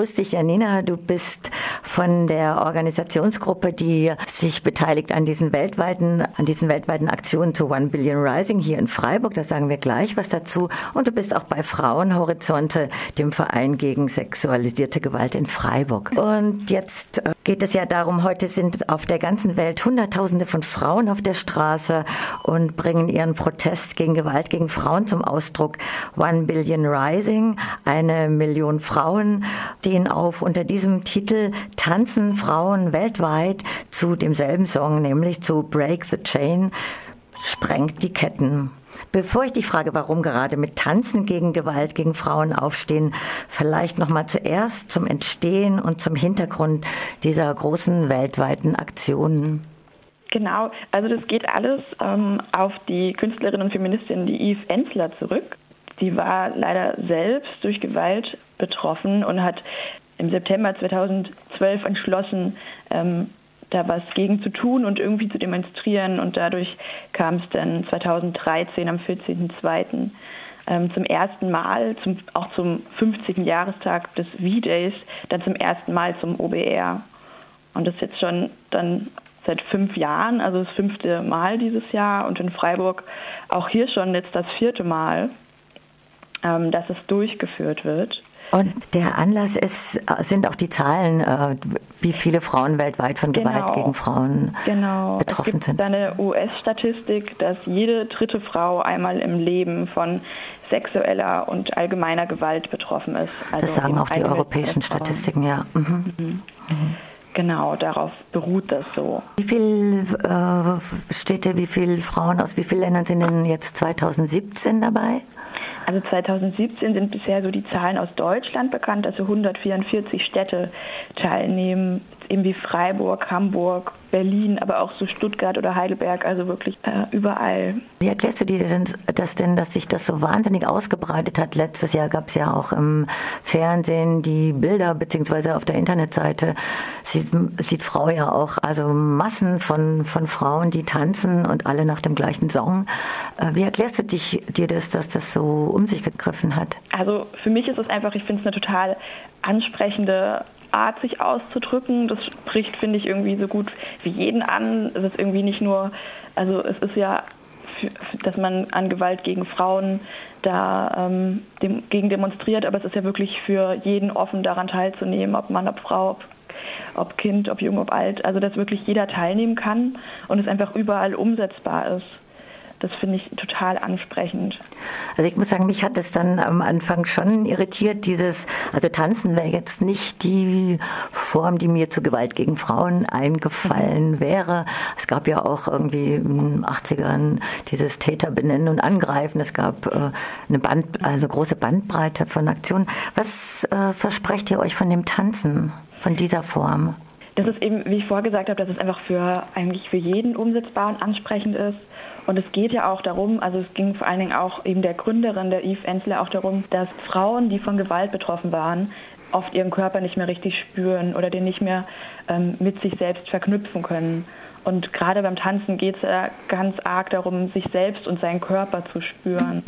Grüß dich, Janina. Du bist von der Organisationsgruppe, die sich beteiligt an diesen weltweiten, an diesen weltweiten Aktionen zu One Billion Rising hier in Freiburg. Da sagen wir gleich was dazu. Und du bist auch bei Frauenhorizonte, dem Verein gegen sexualisierte Gewalt in Freiburg. Und jetzt äh, geht es ja darum, heute sind auf der ganzen Welt Hunderttausende von Frauen auf der Straße und bringen ihren Protest gegen Gewalt gegen Frauen zum Ausdruck. One Billion Rising, eine Million Frauen stehen auf. Unter diesem Titel tanzen Frauen weltweit zu demselben Song, nämlich zu Break the Chain, sprengt die Ketten. Bevor ich dich frage, warum gerade mit Tanzen gegen Gewalt gegen Frauen aufstehen, vielleicht noch mal zuerst zum Entstehen und zum Hintergrund dieser großen weltweiten Aktionen. Genau, also das geht alles ähm, auf die Künstlerin und Feministin, die Eve Ensler zurück. Die war leider selbst durch Gewalt betroffen und hat im September 2012 entschlossen, ähm, da was gegen zu tun und irgendwie zu demonstrieren. Und dadurch kam es dann 2013 am 14.02. Ähm, zum ersten Mal, zum, auch zum 50. Jahrestag des V-Days, dann zum ersten Mal zum OBR. Und das ist jetzt schon dann seit fünf Jahren, also das fünfte Mal dieses Jahr und in Freiburg auch hier schon jetzt das vierte Mal, ähm, dass es durchgeführt wird. Und der Anlass ist, sind auch die Zahlen, äh, wie viele Frauen weltweit von Gewalt genau. gegen Frauen genau. betroffen es gibt sind. eine US-Statistik, dass jede dritte Frau einmal im Leben von sexueller und allgemeiner Gewalt betroffen ist. Also das sagen auch die europäischen Statistiken, ja. Mhm. Mhm. Mhm. Genau, darauf beruht das so. Wie viele äh, Städte, wie viele Frauen aus wie vielen Ländern sind denn jetzt 2017 dabei? Also 2017 sind bisher so die Zahlen aus Deutschland bekannt, also 144 Städte teilnehmen eben wie Freiburg, Hamburg, Berlin, aber auch so Stuttgart oder Heidelberg, also wirklich äh, überall. Wie erklärst du dir denn das denn, dass sich das so wahnsinnig ausgebreitet hat? Letztes Jahr gab es ja auch im Fernsehen die Bilder, beziehungsweise auf der Internetseite sieht, sieht Frau ja auch, also Massen von, von Frauen, die tanzen und alle nach dem gleichen Song. Äh, wie erklärst du dich, dir das, dass das so um sich gegriffen hat? Also für mich ist es einfach, ich finde es eine total ansprechende Art, sich auszudrücken. Das spricht, finde ich, irgendwie so gut wie jeden an. Es ist irgendwie nicht nur, also es ist ja, dass man an Gewalt gegen Frauen da ähm, dem, gegen demonstriert, aber es ist ja wirklich für jeden offen daran teilzunehmen, ob Mann, ob Frau, ob, ob Kind, ob jung, ob alt. Also dass wirklich jeder teilnehmen kann und es einfach überall umsetzbar ist das finde ich total ansprechend. Also ich muss sagen, mich hat es dann am Anfang schon irritiert, dieses, also tanzen wäre jetzt nicht die Form, die mir zu Gewalt gegen Frauen eingefallen mhm. wäre. Es gab ja auch irgendwie in den 80ern dieses Täter benennen und angreifen. Es gab äh, eine Band, also große Bandbreite von Aktionen. Was äh, versprecht ihr euch von dem Tanzen, von dieser Form? Das ist eben, wie ich vorher gesagt habe, dass es einfach für eigentlich für jeden umsetzbar und ansprechend ist und es geht ja auch darum, also es ging vor allen Dingen auch eben der Gründerin, der Eve Ensler, auch darum, dass Frauen, die von Gewalt betroffen waren, oft ihren Körper nicht mehr richtig spüren oder den nicht mehr ähm, mit sich selbst verknüpfen können. Und gerade beim Tanzen geht es ja ganz arg darum, sich selbst und seinen Körper zu spüren.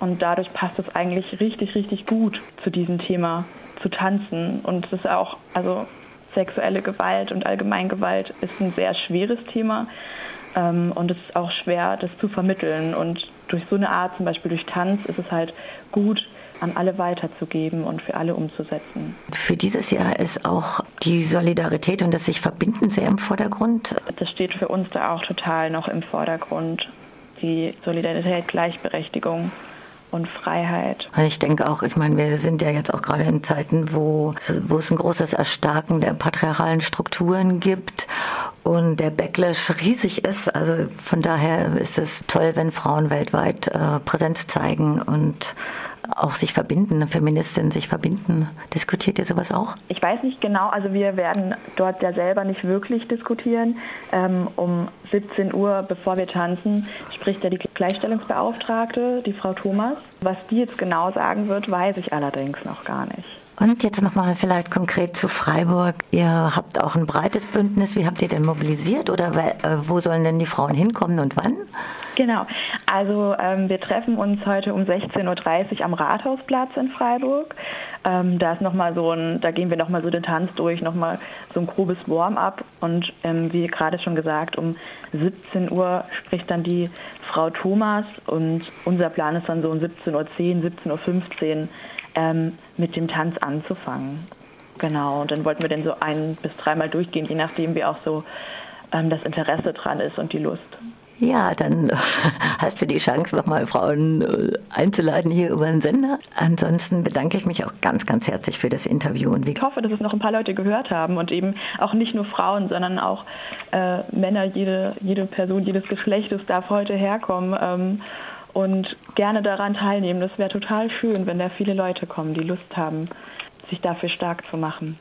Und dadurch passt es eigentlich richtig, richtig gut zu diesem Thema, zu tanzen. Und es ist auch, also sexuelle Gewalt und Allgemeingewalt ist ein sehr schweres Thema. Ähm, und es ist auch schwer, das zu vermitteln. Und durch so eine Art, zum Beispiel durch Tanz, ist es halt gut, an alle weiterzugeben und für alle umzusetzen. Für dieses Jahr ist auch die Solidarität und das sich verbinden sehr im Vordergrund. Das steht für uns da auch total noch im Vordergrund. Die Solidarität, Gleichberechtigung und Freiheit. Ich denke auch, ich meine, wir sind ja jetzt auch gerade in Zeiten, wo, wo es ein großes Erstarken der patriarchalen Strukturen gibt und der Backlash riesig ist. Also von daher ist es toll, wenn Frauen weltweit äh, Präsenz zeigen und auch sich verbinden, Feministinnen sich verbinden. Diskutiert ihr sowas auch? Ich weiß nicht genau, also wir werden dort ja selber nicht wirklich diskutieren. Ähm, um 17 Uhr, bevor wir tanzen, spricht ja die Gleichstellungsbeauftragte, die Frau Thomas. Was die jetzt genau sagen wird, weiß ich allerdings noch gar nicht. Und jetzt nochmal vielleicht konkret zu Freiburg. Ihr habt auch ein breites Bündnis. Wie habt ihr denn mobilisiert oder äh, wo sollen denn die Frauen hinkommen und wann? Genau. Also ähm, wir treffen uns heute um 16.30 Uhr am Rathausplatz in Freiburg. Ähm, da ist noch so ein, da gehen wir nochmal so den Tanz durch, nochmal so ein grobes Warm-up und ähm, wie gerade schon gesagt, um 17 Uhr spricht dann die Frau Thomas und unser Plan ist dann so um 17.10 Uhr, 17.15 Uhr ähm, mit dem Tanz anzufangen. Genau, und dann wollten wir den so ein bis dreimal durchgehen, je nachdem wie auch so ähm, das Interesse dran ist und die Lust. Ja, dann hast du die Chance, nochmal Frauen äh, einzuladen hier über den Sender. Ansonsten bedanke ich mich auch ganz, ganz herzlich für das Interview. Und ich hoffe, dass es noch ein paar Leute gehört haben und eben auch nicht nur Frauen, sondern auch äh, Männer, jede, jede Person jedes Geschlechtes darf heute herkommen ähm, und gerne daran teilnehmen. Das wäre total schön, wenn da viele Leute kommen, die Lust haben, sich dafür stark zu machen.